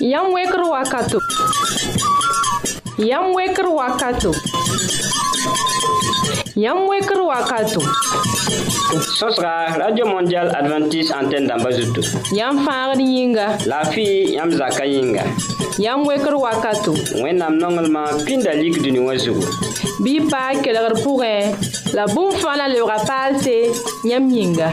Yam weker wakato. Yam weker wakato. Yam weker wakato. Sosra, Radio Mondial Adventist Antenne d'Ambazuto. Yam fangri yinga. La fille, yam zaka yinga. Yam weker wakato. Wenam nongelman pindalik du nouazou. Bi pa keler pourre. La boum fana le rapal se yam yinga.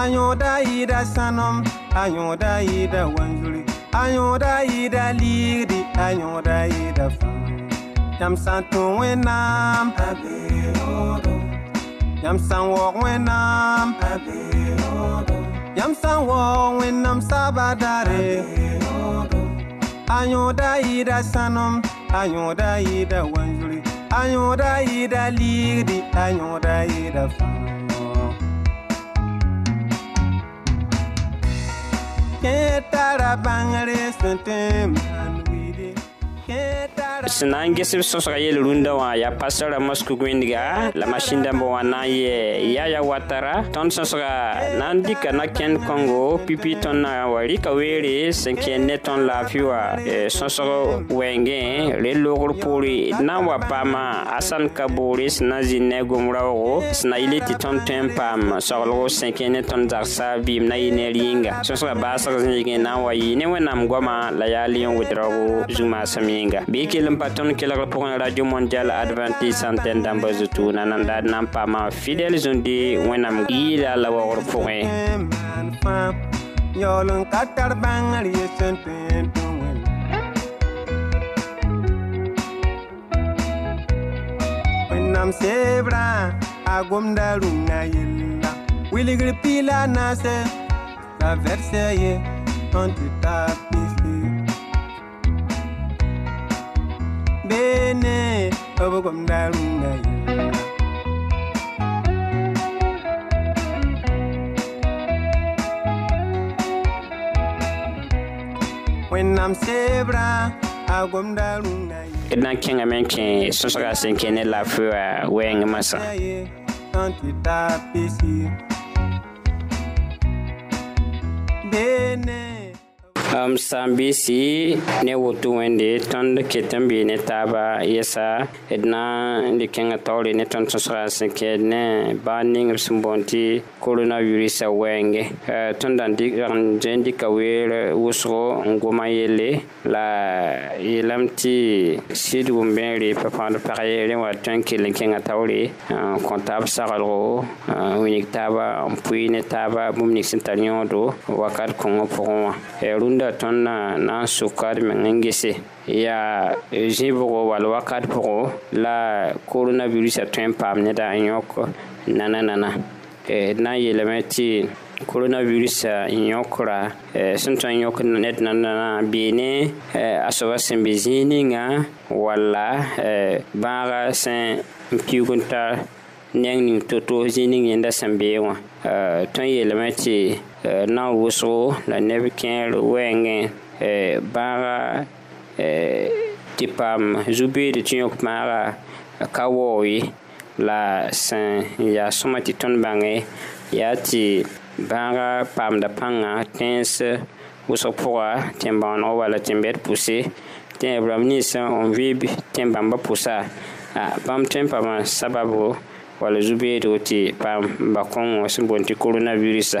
ayoda ida sanom ayoda ida wanjuli ayoda ida liri ayoda ida fam yam santo wenam abeodo yam san wo wenam abeodo yam san wo wenam sabadare abeodo ayoda ida sanom ayoda ida wanjuli ayoda ida liri ayoda ida fam Can't that I bang sẽn na n ges b sõsga yel rũndã wã yaa pastora mosk wẽndga la masin dãmbã wã na n yɩ yaya watara tõnd sõsga na n dɩka na-kẽnd kongo pipi tõnd na wa rɩka weere sẽn kẽer ne tõnd laafɩ e, wã sõsg wɛɛngẽ rel loogr poore d na n wa paama asãn ka boore sẽn na n zĩnd ne a gom raoogo sẽn na yɩle tɩ tõnd tõe n paam soglgo sẽn kẽer ne tõnd zagsa bɩɩm na yɩ neer yĩnga sõsga baasg zĩigẽ na n wa yɩɩ ne wẽnnaam goamã la yaa le n wɩd raoogo zu-maasem yĩnga bɩ y kell n pa tõnd kelgr pʋgẽ radio mondial adventiste antɛne dãmbã zutu nanandaad na n paama fidɛl wẽnnaam yɩɩla la waoogr pʋgẽ ye nene I'm sebrã I go d na n kẽngame n kẽ sõsga sẽn kẽ ne laafɩ wã wɛɛngẽ masã um, sãn bɩɩsɩ ne woto wẽnde tõnd ket n bɩ ne taaba yɛsa d na Banning dɩk kẽngã taoore ne tõnd sõsga sẽn kẽed ne bãan sẽn tɩ uh, da dɩka weer eh, wʋsgo n goma yelle la yeelame tɩ sɩd wʋm-bẽere pa pãgd pag yeere wa tõe n kell n kẽngã taoore eh, saglgo eh, wing taaba n pʋɩ ne taaba bũmb sẽn tar yõodo wakat kõngã pʋgẽ wã rẽnda tõnd na na n sʋkad meng n gese yaa zĩ bʋgo wall wakat pʋgɔ la koronavirusã tõe n paam neda n yõk nana nana d na n yeelame tɩ koronavirusã yõkra sẽn tõe n yõk ned nanana beene a eh, soaba eh, sẽn be zĩig ninga walla eh, bãaga sẽn piug n tar neng ning to-toos zĩig ning yẽnda sẽn beeg wã tõe n yeelame tɩ na n wʋsgo la neb kẽer wɛɛngẽ bãaga tɩ paam zu-beede tɩ yõk maaga ka waoo ye la sẽn yaa sõma tɩ tõnd bãnge yaa tɩ bãaga paamda pãngã tẽens wʋsg pʋga tẽn-bãonegɔ wall tẽn-bɛd pʋse tɩ yã bram nins n vɩɩb tẽn-bãmbã pʋsa bãmb tõe n paama sababo wall zu-beedgo tɩ paam bakõngo sẽn boond tɩ koronavirusã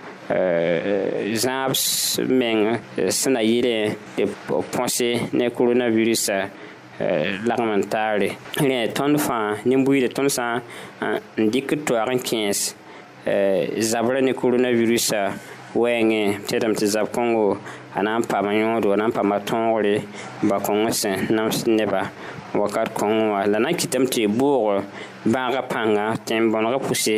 zãab euh, meng euh, sẽn na yɩlẽ tɩ põse ne coronavirusã euh, lagem n taare rẽ tõnd fãa nin-buiidã tõnd sã n dɩk toaag n kẽes zabrã ne coronavirusã wɛɛngẽ tɩ yetame tɩ zab-kõngo a na n paam yõodo a na n paama tõogre bakõng sẽn namsd neba wakat kõng wã la na n kɩtame tɩ boog bãagã pãnga tẽn-bõnegã pʋse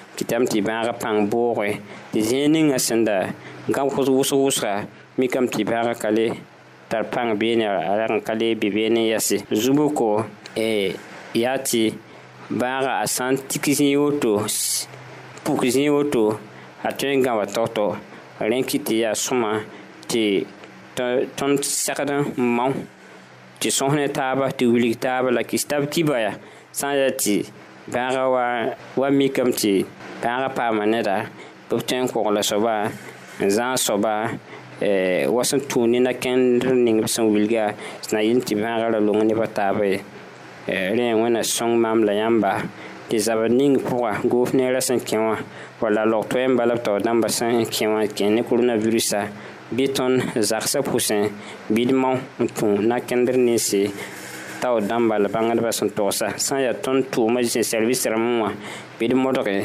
tɩ tɩ bãaga pãng booge tɩ zẽe ningã sẽn da n ka wʋsg-wʋsga mikame tɩ bãaga ka le tar pãng beene a rag n ka le bɩ been n yase zubuko e, yaa tɩ bãaga a sã n tik zẽe woto puk zẽe woto a tõe n gã wa togto rẽn kɩ tɩ yaa sõma tɩ tõnd segd n mam tɩ sõs ne taaba tɩ wilg taaba la kɩ tɩ tab kiba ya sã n yaa tɩ Pè a gwa wè mikèm ti, pè a gwa pè a manè da, Pè pè kèm kòk la soba, zan soba, eh, Wè sè touni na kèndr nèng pè sè wil gè, Sè nè yin ti vè a gwa lè louni vè tabè, Rè eh, yè wè nè sè sè mèm lè yam bè, Kè zè vè nèng kòk wè, gòf nèng rè sè kè wè, Wè lè lòk tè mbè lèp tò dèm bè sè kè wè, Kè nè kòk lè vè rè sa, Bè tòn zèk se pò sè, Bè dè mò n t'a o dãmb bala bãngdbã sẽn togsa sã n yaa tõnd tʋʋmã zĩ sɛrbis rãmbẽ wã bɩ d modge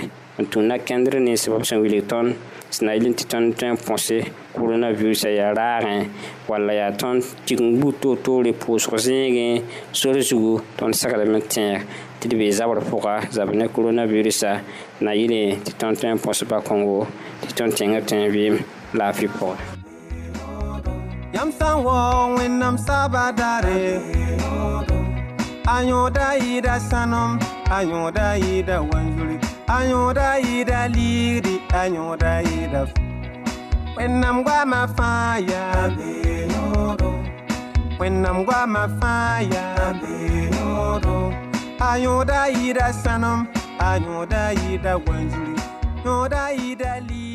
n tũna kẽndr nins b sẽn wilg tõnd sẽn na yɩl tɩ tõnd tõe n põse coronavirusã yaa raagẽ wall yaa tõnd tik n gbu toor-toore pʋʋsg zẽegẽ sor zugu tõnd segdame tẽeg tɩ d bee zabr pʋga zab ne coronavirusã na yɩlẽ tɩ tõnd tõe n põsba kõngo tɩ tõnd tẽngr tõe n vɩɩm laafɩ pʋgẽ Yamsanwo when I'm sabadare. Ayoda ida sanom, ayoda ida wanjuli, ayoda ida liri, ayoda ida. When I'm guama fire, when I'm guama fire, ayoda ida sanom, ayoda ida wanjuli, ayoda ida liri.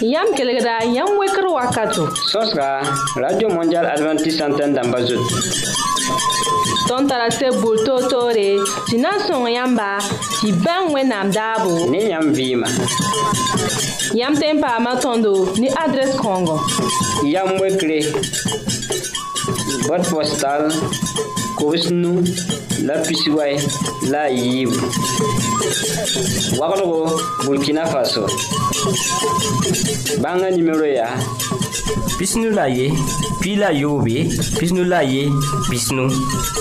Yam kelegda, yam weker wakato. Sos ka, Radio Mondial Adventist Antenne damba zot. Ton tarase boul to to re, si nan son yamba, si ben we nam dabo. Ne yam vima. Yam tempa matondo, ni adres kongo. Yam wekre. bot postal kobs nu la pisiway la a yiib waglgo burkina faso bãngã nimero yaa PISNU LAYE, Pi La yo ve, PISNU La ye, PISNU,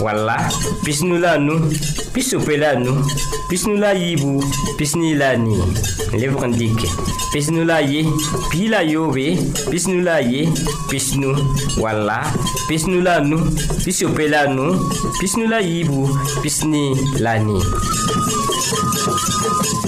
WALA PISNU LA NOU, PISOU PE LA NOU, PISNU LA YI Bou, PISNI LA NOU LEVO KAN DIKE PISNU LA YE,ению la yo ve, PISNU LA YE, PISNU, WALA PISNU LA NOU, PISOU PE LA NOU, PISNU LA YI Bou, PISNI LA NOU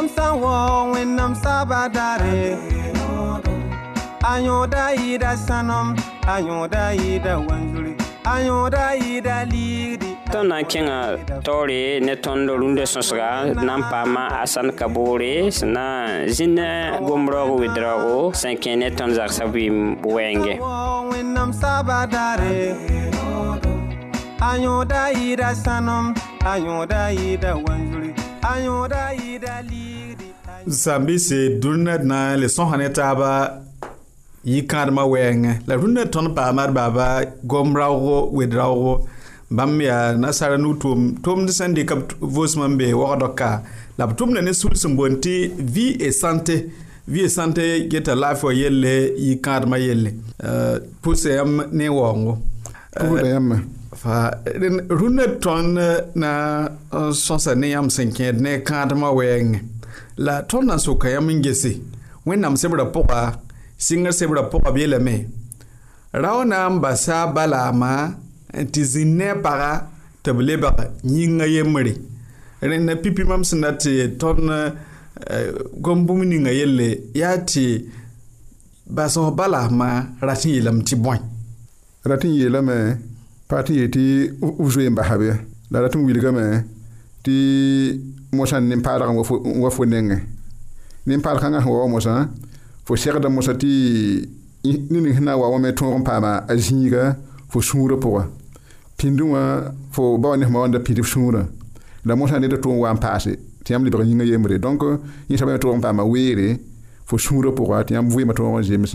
Namsawo when Namsabadare Ayoda ida sanam Ayoda ida wanzuri Ayoda ida liri tõnd na n kẽngã taoore ne tõnd rũndã sõsga na n paama asãn kaboore sẽn na n zĩnd gom raoogo wed raoogo sẽn kẽ ne tõnd zagsã vɩɩm wɛɛngẽ ayõoda yɩɩda sãnem ayõoda yɩɩda wãnzur zãmbi se dũnã d na n le sõsa ne taaba yi-kãadmã wɛɛngẽ la rũndã tõnd paama d baaba gom raoogo wed raoogo bãmb yaa nasara nu-tʋʋm tʋʋmd sẽn dɩka b vʋʋsmã n be wagdka la b tʋmda ne sũls sẽn boond tɩ vie et santé vie et santé geta laafɩ wã yelle yikãadmã yelle uh, yãmb e ne waoongo fa rũnnã tõnd na euh, n sõsa ne yãmb sẽn kẽed ne kãadmã wɛɛngẽ la tõnd na n soka yãmb n gese wẽnnaam sebrã pʋga sɩngr sebrã pʋga b yeelame rao na n basa balaama tɩ zĩnd ne a paga tɩ b lebg yĩngã yembre rẽnd na pipi mam sẽn dat tɩ tõnd euh, gom-bũmb ninga yelle yaa tɩ basg balaamã rat n yeelame tɩ bõe rat n yeelame eh. pa tɩ yee zoeen basabe la ratɩ m wilgame tɩ mosã nin n wa fo nengẽ nin-paad kãngã sẽn wa wa mosã fo segda mosa tɩ ne ning sẽn na n wa wame tõog n paama a zĩiga fo sũurã pʋga pĩndẽ wã fo ba wa nesma wãnda pĩnd b sũurã la mosã ned tʋʋm wa n paase tɩ yãmb lebg yĩngã yembre donc yẽsã me tʋg n paama weere fo sũurã pʋga tɩ yãmb vɩɩmã tõog n zems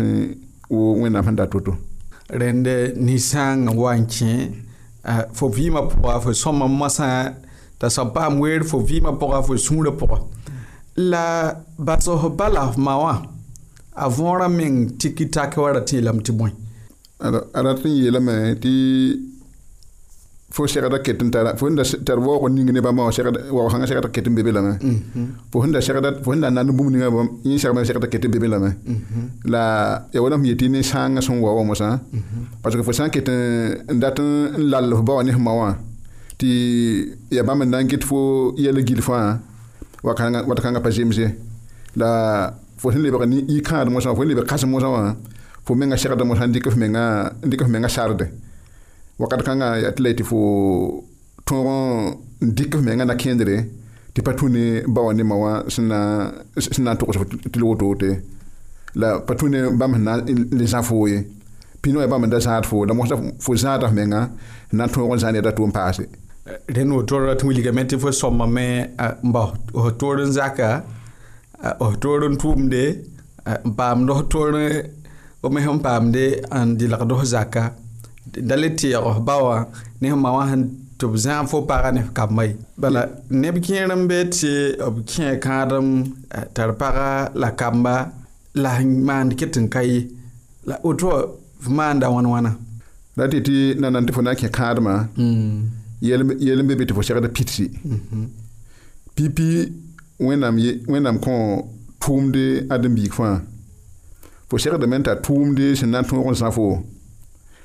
wẽnnaam sẽn dat woto rẽnd ninsãng n wa n eh, kẽ fo vɩɩmã pʋga fo sõma masã t'a sab paam weer fo vɩɩmã pʋga fo sũurã pʋga la basf bala f ma wã a võorã meng tiki-tak wa ra tɩ yeelame tɩ bõe rata n yeelame tɩ fo segda ketin tara fo nda tar wo ko ningi ne ba ma segda wo hanga segda ketin bebe lama mm-hmm. fo nda segda fo nda nan bum ninga ba ni segda ketin bebe lama mm-hmm. la ya wona mi tini sanga son wo mo sa mm-hmm. parce que fo san ketin ndat lal ba ni ma wa ti ya ba men nan ket fo yele gil fa wa nga wa nga pa jimje la fo hin ba ni i kan mo sa fo lebe mo sa wa fo menga segda mo sa ndike fo menga ndike fo menga sarde wakat kãngã yaa tɩ la tɩ fo tõog n dɩk f mengã na kẽndre tɩ pa tũ ne ba wa nema wã sẽn na n tɩ l woto wote la pa tũ ne bãmb sẽn na n zã foo ye pĩnã wã bãmb da zãad foo la mosa fo zãada f mengã sẽn na n tõog n zã needa tʋʋm paase rẽnd wotoorã tɩ wilgame tɩ fo sõmbame ba f zaka f toor n tʋʋmde n paamd me sẽn paamde n dɩlgd f zaka dale tɩɛgs ba wã ne ma wã sẽn tɩ b zãag fo paga ne kambã ye bala neb kẽer n be tɩ b kẽ kãadem tar paga la kamba la sẽn maand ket n ka mm. mm-hmm. ye la woto wã f maanda wãn wãna la tɩ tɩ nanan tɩ fo na n kẽ kãadmã yɛl n be be tɩ fo segd pitsi pipi wẽnnaam kõ tʋʋmd adem-biig fãa fo segdame n t'a tʋʋmde sẽn na n tõog n zã fo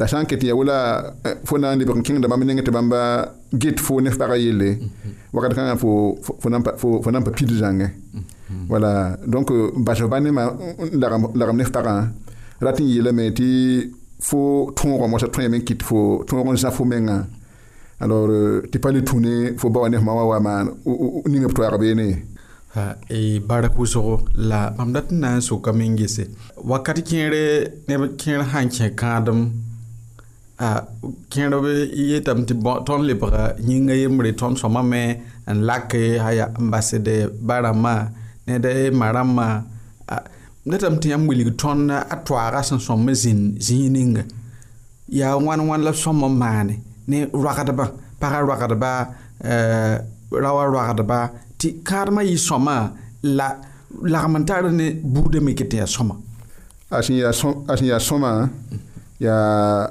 la sã n ket ya wala fo na n lebg n kẽngdãmbã me neng tɩ bãmba get fo nef pagã yelle wakat kãngã fo na n pa pid zãngẽ wala donc basf pa nema lagm nef pagã rat n yeelame tɩ fo tõogem wasa tõeme n kɩt fo tõog n zã fo mengã alors tɩ pa le tũne fo bawa nefmã wa wa maan ning b toaag beene bara pʋʋsgo la bãmb dat n na n soka me n gese wakat kẽere neb kẽer sã n kẽ kãadem a kẽerb y yeetame tɩ tõnd lebga yĩnga yembre tõnd sõma me n lak aya n basd ba rãmbã ned ma rãmbã netame tɩ yãmb wilg tõnd a toaaga sẽn sõm zĩn zĩig ninga yaa wãn-wãn la sõm n maane ne roagdbã pagã roagdba rawa roagdba tɩ kãadmã yɩ sõma la lagm n tar ne buudame kɩ tɩ yaa sõma a sẽn yaa sõma yaa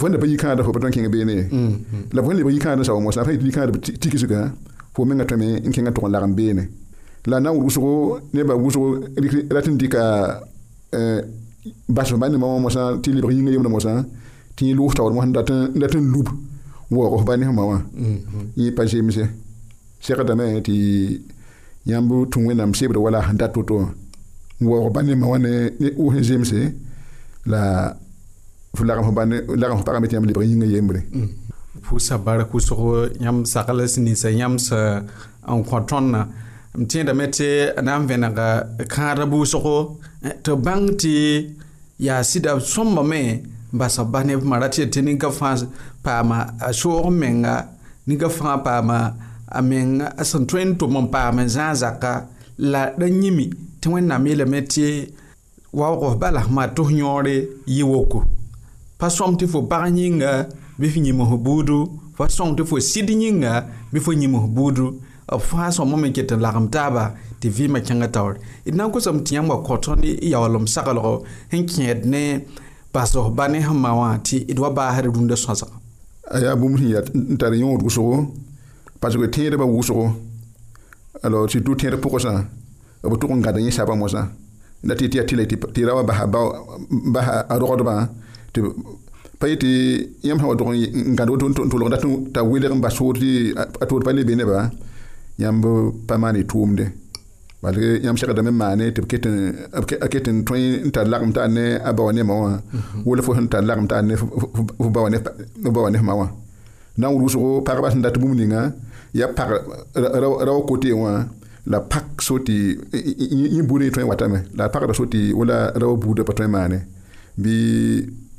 fo ne pa yikãada fo pa tõe n kẽng beene ye la fo ne pa yikãada sao mosa pa yikãada tikisga fo menga tõme n kẽngã tʋg n lagem beene la na n wʋsgo nebã wʋsgo rat n dɩka basf ba nembã wã mosã tɩ lebg yĩngã yemdã mosã tɩ yẽ loog taoor mosã n dat n lub waoogo f ba nesmã wã yẽ pa zemse segdame tɩ yãmb tũ wẽnnaam sebd wala sẽn dat woto wã n waoog ba nembã wã ne wʋs n zemse la fo lagam fo bãnd lagam fo pagame tɩ yãmb lebg yĩngã yembre pʋʋsa bara kʋsg yãmb sagls ninsã yãmb sã n kõ tõndã m tẽedame tɩ na n vẽnega kãadã buusgo tɩ bãng tɩ yaa sɩda sõmbame n basa ba neb mara tɩ tɩ ninga fãa paama a soog n menga ninga fãa paama a menga sẽn tõe n tʋm n paam n zãag zaka la ra yĩmi tɩ wẽnnaam yeelame tɩ waoogo bala ma tʋs yõore yɩ woko pa sõm tɩ fo pag yĩnga bɩ f yĩms buudu fa sõm tɩ fo sɩd yĩnga bɩ eh, fo yĩms buudu b eh, fãa sõm me ket n lagem taaba tɩ vɩɩmã kãngã taoor d e na n kosame tɩ yãmb wa kõ tõnd e yaoolem saglgo sẽn kẽed ne pasg ba ne sẽn ma wã tɩ d wa baasd rũndã sõsga aya bũmb sẽn yaa n tar yõod wʋsgo paske tẽedbã wʋsgo alors tɩ dʋ tẽed pʋgsã b tʋg n gãd yẽ sabã e mosã la tɩ tɩ yaa tɩ ra wa basa rogdbã ti pay ti yam sã wa dg n gãd woto tʋlg dat t'a wilg n bas sʋʋr tɩ a tʋʋr pa lebe nebã yãmb pa maan y tʋʋmde bark yãmb segdame n maane tɩ a ket n tõe n tar lagem taa ne a ba wa nemã wã wʋl fo sẽn tar lagem taa ne f ba wa nefmã wã nan wʋs-wʋsgo pagba sẽn dat bũmb ninga ya pag ra wa kotee wã la pak soti yĩ buudẽ y tõe watame la pagda soti wala ra wa buudã pa tõe maane bɩ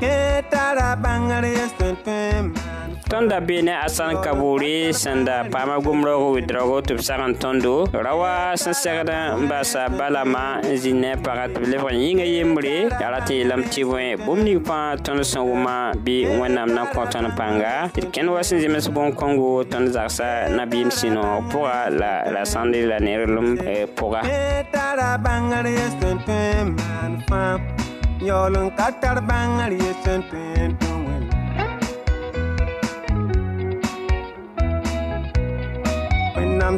Ke ta la banga liye stonpe man fwa. Ton da bine asan kabou li, sen da pa ma gomro ou idrogo toub saran tondo. Rawa san ser dan mbasa balama, zine parat levan yin ge yem li. Yalati lam tivwen, bom ni kwa ton son wuman bi wennam nan konton panga. Et ken wase zime se bon kongo, ton zarsa nabim sino, pou ga la san li la nerloum e, pou ga. Ke ta la banga liye stonpe man fwa. Yolun ka bangal ye chen tuen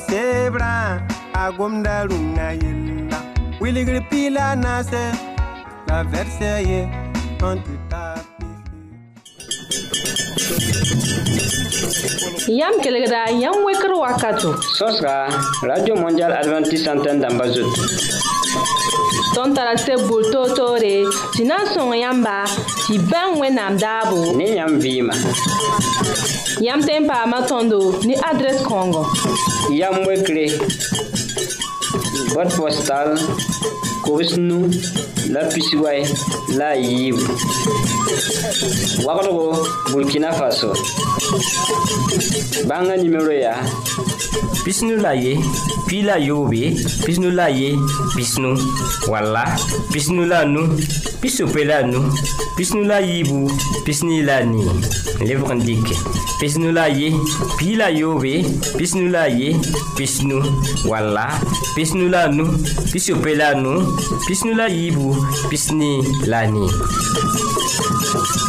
sebra agum Wiligri pila la verse ye antu Yam kelegra yam wekro Sosra, Radio Mondial Adventist Antenne d'Ambazut. tõnd tara tɩ bur toor-toore tɩ na n sõng yãmba tɩ bãng wẽnnaam daabo ne yãmb vɩɩma yãmb tẽn paama tõndo ne adrɛs kãongo yam wekre bot postal kobs nu la pisiway la a yiibu wagdgo burkina faso bãnga nimero yaa Pis nou la ye, fi la yowe, pis nou la ye, pis nou, wala, pis nou la nou, pis yope la nou, pis nou la yibou, pisni lani. Lev kan dike, Pis nou la ye, fi la yowe, pis nou la ye, pis nou wala, pis nou la nou, pis yope la nou, pis nou la yibou, pisni lani.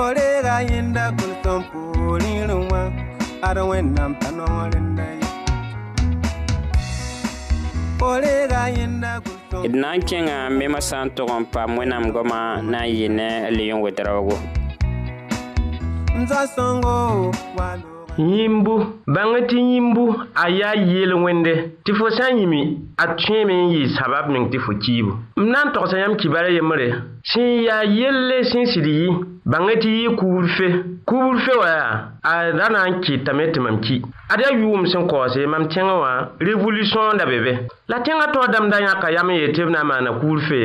O le ra yenda koulson pou li louan Ad wè nan pan wò lenda yi O le ra yenda koulson pou li louan Ed nan kè nga mè mè san tou kompa mwen nan goma nan yi ne le yon wè tè rò wò Mza son wò wò lenda yi Yimbo, bangè ti yimbo, aya yel wènde Tifo san yimi, atyè men yi sabab men tifo tibou Mnan toksan yam kibare yemore Sen ya yel le sen sidiyi bang eti yi kouboul fè. Kouboul fè wè a, a danan ki tamè te mam ki. Adè yu oum sen kose, mam tè nga wè, revolutyon da bebe. La tè nga to adam da yankay ame yetè vna man na kouboul fè,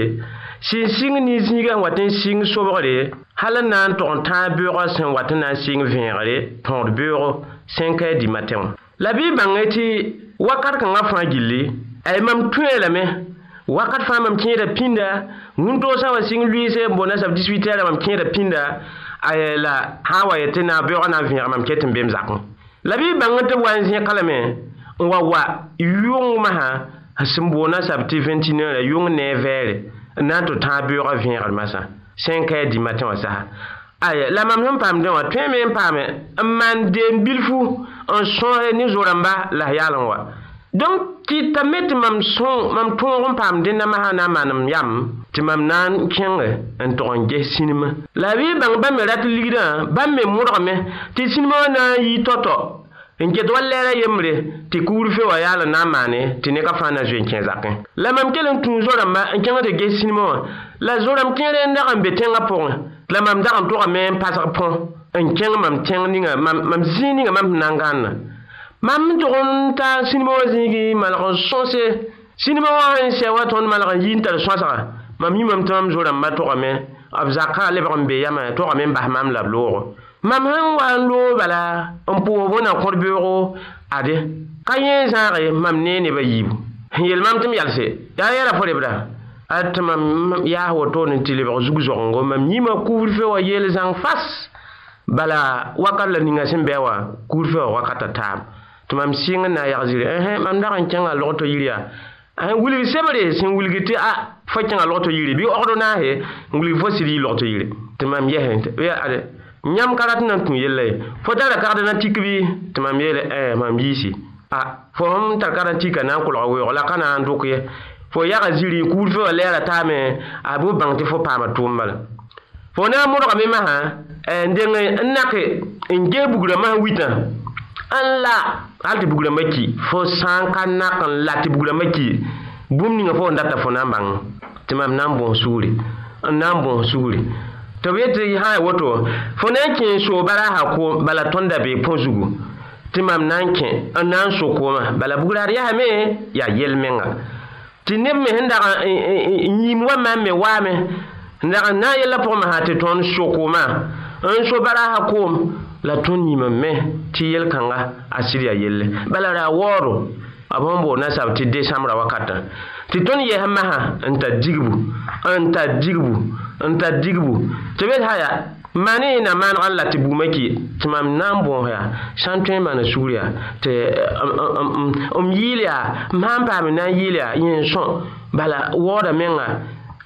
sin sing niz nigan waten sing sobore, halè nan ton tan bèro sen waten nan sing vènre, ton bèro sen kè di matèm. La bi bang eti wakad kwa nga fangili, e mam twen lèmè, wakat fãa mam kẽeda pinda wũntoo sã n wa sɩng luɩɩse n boonna sab 18 mam kẽeda pĩnda la sã n wa yetɩ na beoogã na n vẽeg mam ket n bem zakẽ la bɩ bãng tɩ b wa n zẽka lame n wa wa yʋng masã sẽn boona sab tɩ 21 ra yʋng ne vɛɛre n na n tɩ tãag beoogã vẽegr masã sẽn ka yaa dĩmã tẽ wã sasa aya la mam sẽn paamdẽ wã tõe me n paame n maan deem bilfu n sõose ne zo-rãmba la yaa n wa Donk ti tame ti mam son, mam ton ron pa amden na ma ha nan man am yam, ti mam nan kenge entoron gen sinima. La vi ban ban me rati ligde, ban me moudra men, ti sinima wan nan yi toto, enke dwa lera yemre, ti kou rife waya lan nan mane, ti neka fana ju enken zaken. La mam tel enken gen sinima wan, la zon am ken re en dek an beten apon, la mam dek an tora men pas apon, enken gen mam tenge, mam zin gen mam nan gane. mam tʋg n tar sĩnima wã zĩigi malg n sõse sĩnima wã n sɛ wa tõnd malg n yɩ tar sõasga mam yĩ mam tɩ mam zo rãmbã togame b zakã lebg n be yame togame n bas mam la b loogo mam sẽn wa n loog bala n pʋʋs bõna kõd beoogo ade ka yẽ zãage mam ne nebã yiibu n yel mam tɩ m yalse yaa yɛra fo lebda tɩ mam yaas wotone tɩ lebg zug zogengo mam yĩmã kubr fe wa yeel zãng fas bala wakat la ninga sẽn bɩ wã kubr fe wa wakata taam tɩ mam sɩng n ah, na n yag zire ẽ mam dag n kẽngã log to yir yaa wilg sebre sẽn wilg tɩ a ah, fa kẽngã log to yiri bɩ ogdo naase n wilg fo sɩd yɩ log to yire tɩ mam yɛsẽ yãmb ka rat n na n tũ yella ye fo tara kagd na tik bɩ tɩ mam yeele ẽ mam yiisi a fo fõm tar ka ra tika na n kolg weoog la ka na n dʋk ye fo yaga ziri kuud fe wa lɛɛra taame a bɩ bãng tɩ fo paama tʋʋm bala fo na n modgame masã eh, n deng n nak n gee bugrã masã witã n la hal tɩ bugrã maki fo sã n ka nak n la tɩ bugrã maki bũmb ninga fo n data fo na n bãng tɩ mam na n bõos sugri n na n bõos sugri tɩ b yetɩ sã woto fo na n kẽ sooba raasa ko bala tõnda bee põ zugu tɩ mam na n kẽ n na n so-koomã bala bugraad yasame yaa yel-menga tɩ neb me sẽn dag n yĩim wa mam me waame n dag n na n yella pʋgẽ masã tɩ tõnd so-koomã n so ba raasa koom la tõnd yĩmã me tɩ yel-kãnga a yaa yelle bala ra waooro a bõn boor nasab tɩ desãmbra wakatã tɩ tõnd yɛs masã n tar digbu n tar digbu n tar digbu tɩ bed sã yaa na maanegã la tɩ buumã ki tɩ mam na n bõos yaa sãn tõe n maana sugr yaa tɩ m yiil yaa m sã n paam na n yiil yaa yẽn sõ bala waooda menga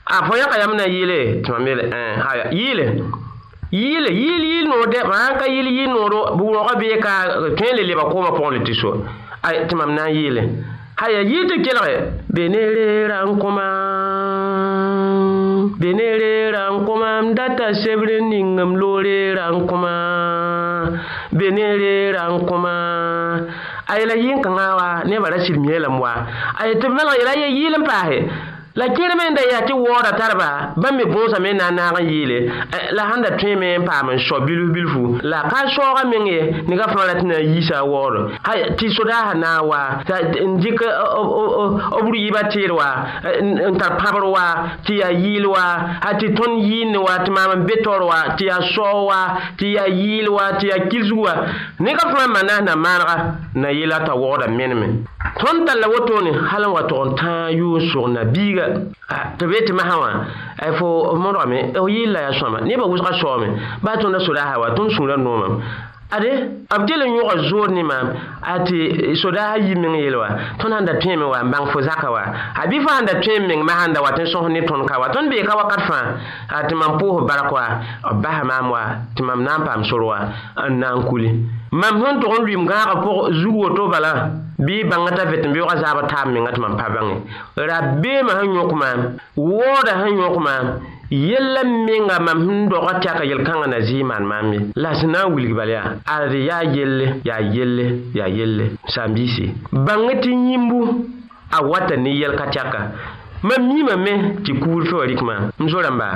a fo yãka yam na n yiile tɩ mam yel ã eh, ha yaa yiile yiil yiil noode ma ãn ka yiil yiil noodo bugrõgã bɩ ka tõe le leba kʋʋmã pʋgẽ tɩ so a tɩ mam na n yɩɩle aya yɩɩ tɩ kelge be ne reera n kõma be ne reera n kõma m data sebre ningam lo reera n kõma be ne reera n kõma a yela yɩɩ n kãngã wa nebã ra sirmiyeelame wa aya tɩ b melg yela ye yɩɩl n paase la kẽrme n da yaa tɩ waoodã tarba bãmb me bõosame n na n naag n yɩɩle la sãn da tõe me n paam n so bilf-bilfu la ka soogã meng ye ne fãa ra tɩ na n yiisa waoodo tɩ sodaasã naag wa n dɩk b rɩɩbã teer wa n tar pãbr wa tɩ yaa yɩɩl wa a tɩ tõnd yɩɩnne wa tɩ maam n be taoor wa tɩ yaa soog wa tɩ yaa yɩɩl wa tɩ yaa kilsg wa ne fãa fãa manasã na maanega n na yeela t'a waooda menme tõnd la wotone hal n wa tog n tãag yʋʋn sʋg nabiiga tɩ b yetɩ masã wã fo b morgame yɩlla yaa sõama nebã wʋsga soame baa tõnda sodaasa wa tõnd sũurã noomame ade b del n yõg zoor ne maam tɩ e, sodaasã yi meng yel wa tõnd sãn da tõeme wa n bãng fo zakã wa a bɩ fã sãn da tõem meng ma sãn da wat n sõs ne tõnd ka wa tõnd beeka wakat fãa tɩ mam pʋʋs bark wa b basa maam wa tɩ mam na n paam sor wa n na n mam sẽn tog n lʋɩm gãaga pʋg zug woto bala bɩ bãnga t'a vet beoogã zaabã taab menga tɩ mam pa bãnge ra beemã sẽn yõk maam woodã sẽn yõk maam yella menga mam sẽn doga tɛka yel-kãngã na zɩɩ maan maam ye la sẽn na n wilg bal yaa ad yaa yelle yaa yelle yaa yelle sãn-biise bãng tɩ yĩmbu a wata ne yel ka tɛka mam miimã me tɩ kuur fẽ wa maam m zo rãmba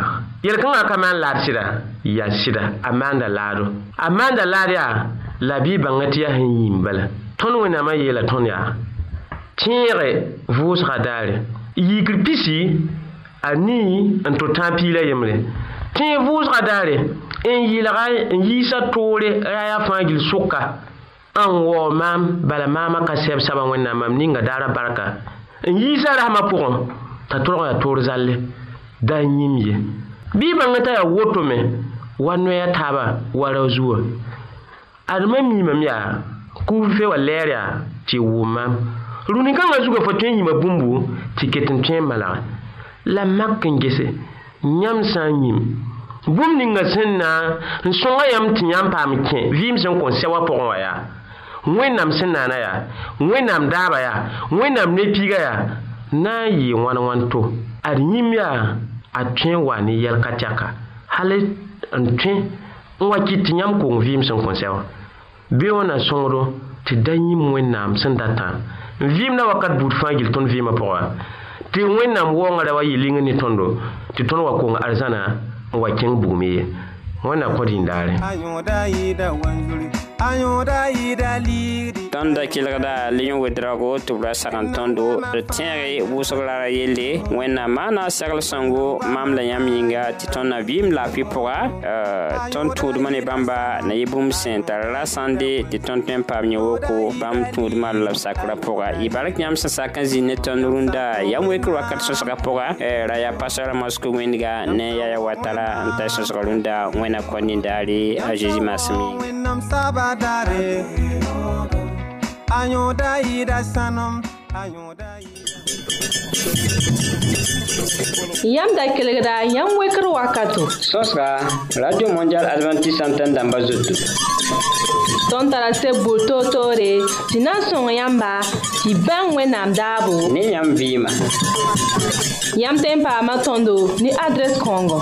yel-kãngã ka maan laad sɩda yaa sɩda a maanda laado a maanda laad yaa la bɩ bãngã tɩ yaa sẽn yĩm bala tõnd wẽnnaamã yeela tõnd yaa tẽege vʋʋsga daare yikr pisi a nii n tʋ tãag piirã yembre tẽ vʋʋsga daare n yɩlga n yiisa toore raya fãa gil sʋka n waoo maam bala maamã ka sɛb-sãbã wẽnnaam mam ninga daara barka n yiisa rasmã pʋgẽ t'a torg yaa toor zalle da n yĩm ye bɩ y bãngã t'a yaa woto me wa noɛɛ taaba wa rao zuwã ad mam miimam yaa kuve wa lɛɛra tɩ wʋma rũnin-kãngã zugã fo tõe n yĩma bũmbu tɩ ket n tõe n malga la mak n gese yãmb sã n yĩm bũmb ninga sẽn na n sõnga yãmb tɩ yãmb paam kẽ vɩɩm sẽn kõ sɛwã pʋgẽ wã yaa wẽnnaam sẽn naana yaa wẽnnaam daaba yaa wẽnnaam ne piiga yaa na n yɩɩ wãn-wãn to ad yĩm yaa a tõe n wa ne yɛlka tɛka hal n tõe n wa kɩt tɩ yãmb kong vɩɩm sẽn kõ sɛwã na wẽnna ti tɩ da yĩm wẽnnaam sẽn datã n vɩɩmda wakat buud fãa gil tõnd vɩɩmã pʋga tɩ wẽnnaam waoongã ra wa yɩ lɩng ne tõndo tɩ tõnd wa kong arzãna n wa kẽng bugum ye wẽnna kõd yĩndaare tõnd da kelgda le yõ wedrago tɩ b ra tõndo d tẽege wʋsg ra ra yelle wẽnnaam maana segl-sõngo mam la yãmb yĩnga tɩ tõnd na vɩɩm laafɩ pʋga tõnd tũudmã ne bãmba na yɩ bũmb sẽn tara ra sãnde tɩ tõnd tõe n paam yẽ woko bãmb tũudmã la b sakrã pʋga y bark yãmb sẽn sak n zĩnd ne tõnd rũndã yam wekr wakat sõsga pʋga ra yaa pasara mosko wẽndga ne n yaya wa tara n tar sõsga rũndã wẽna kõ nindaare a zeezi maasem yĩnga aɲɔda yida sanɔm aɲɔda Yam da kelegra, yam weker wakato. Sos ka, Radio Mondial Adventist Santen damba zotou. Ton tarase boul to to re, si nan son yamba, si ben we nam dabo. Ne yam vima. Yam tempa matondo, ni adres kongo.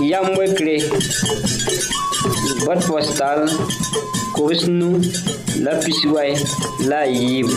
Yam wekre, bot postal, kobs nu la pisiway la a yiibu